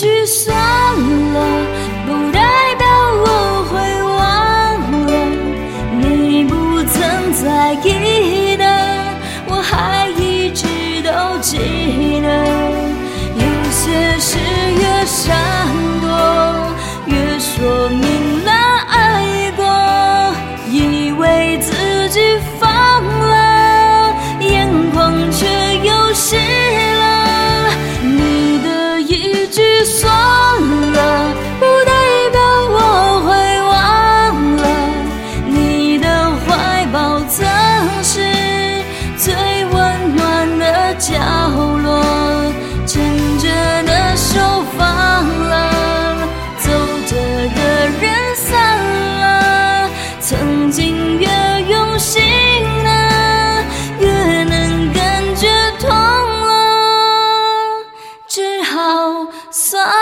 句算了，不代表我会忘了。你不曾在意的，我还一直都记得。算